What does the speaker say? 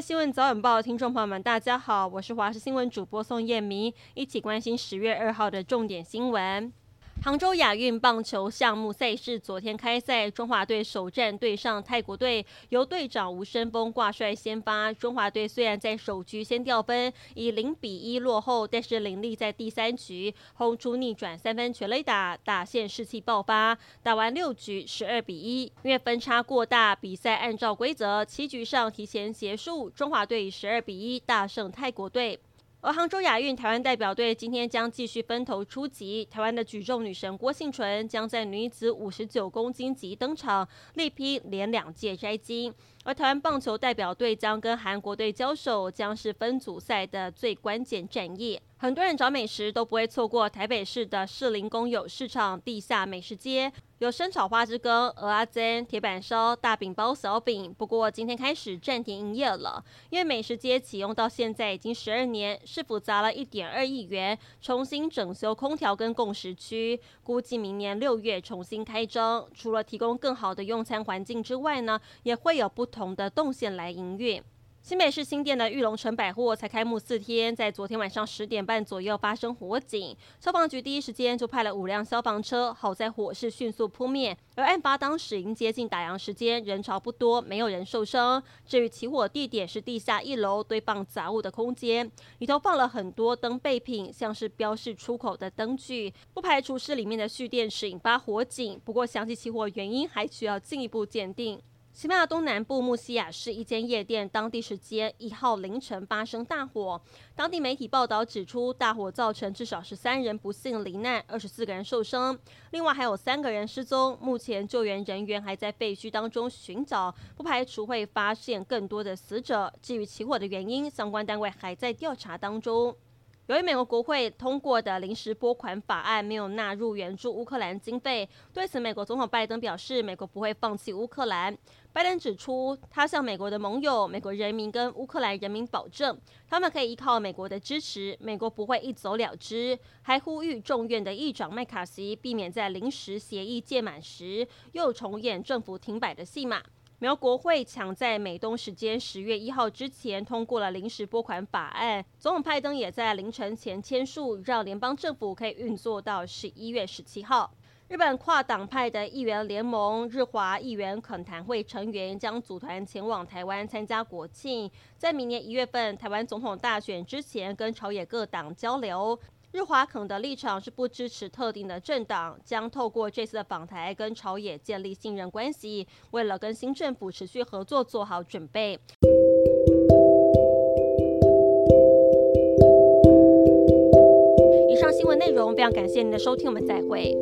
新闻早晚报，听众朋友们，大家好，我是华视新闻主播宋燕明，一起关心十月二号的重点新闻。杭州亚运棒球项目赛事昨天开赛，中华队首战对上泰国队，由队长吴申峰挂帅先发。中华队虽然在首局先掉分，以零比一落后，但是林立在第三局轰出逆转三分全垒打，打线士气爆发。打完六局十二比一，因为分差过大，比赛按照规则七局上提前结束，中华队十二比一大胜泰国队。而杭州亚运，台湾代表队今天将继续分头出击。台湾的举重女神郭婞淳将在女子五十九公斤级登场，力拼连两届摘金。而台湾棒球代表队将跟韩国队交手，将是分组赛的最关键战役。很多人找美食都不会错过台北市的士林公有市场地下美食街，有生炒花枝羹、蚵仔煎、铁板烧、大饼包小饼。不过今天开始暂停营业了，因为美食街启用到现在已经十二年，市府砸了一点二亿元重新整修空调跟共识区，估计明年六月重新开张。除了提供更好的用餐环境之外呢，也会有不同的动线来营运。新北市新店的玉龙城百货才开幕四天，在昨天晚上十点半左右发生火警，消防局第一时间就派了五辆消防车，好在火势迅速扑灭。而案发当时已经接近打烊时间，人潮不多，没有人受伤。至于起火地点是地下一楼堆放杂物的空间，里头放了很多灯备品，像是标示出口的灯具，不排除是里面的蓄电池引发火警。不过详细起火原因还需要进一步鉴定。西班牙东南部穆西亚市一间夜店，当地时间一号凌晨发生大火。当地媒体报道指出，大火造成至少十三人不幸罹难，二十四个人受伤，另外还有三个人失踪。目前救援人员还在废墟当中寻找，不排除会发现更多的死者。至于起火的原因，相关单位还在调查当中。由于美国国会通过的临时拨款法案没有纳入援助乌克兰经费，对此美国总统拜登表示，美国不会放弃乌克兰。拜登指出，他向美国的盟友、美国人民跟乌克兰人民保证，他们可以依靠美国的支持，美国不会一走了之。还呼吁众院的议长麦卡锡避免在临时协议届满时又重演政府停摆的戏码。苗国国会抢在美东时间十月一号之前通过了临时拨款法案，总统拜登也在凌晨前签署，让联邦政府可以运作到十一月十七号。日本跨党派的议员联盟日华议员恳谈会成员将组团前往台湾参加国庆，在明年一月份台湾总统大选之前跟朝野各党交流。日华肯的立场是不支持特定的政党，将透过这次的访台跟朝野建立信任关系，为了跟新政府持续合作做好准备。以上新闻内容非常感谢您的收听，我们再会。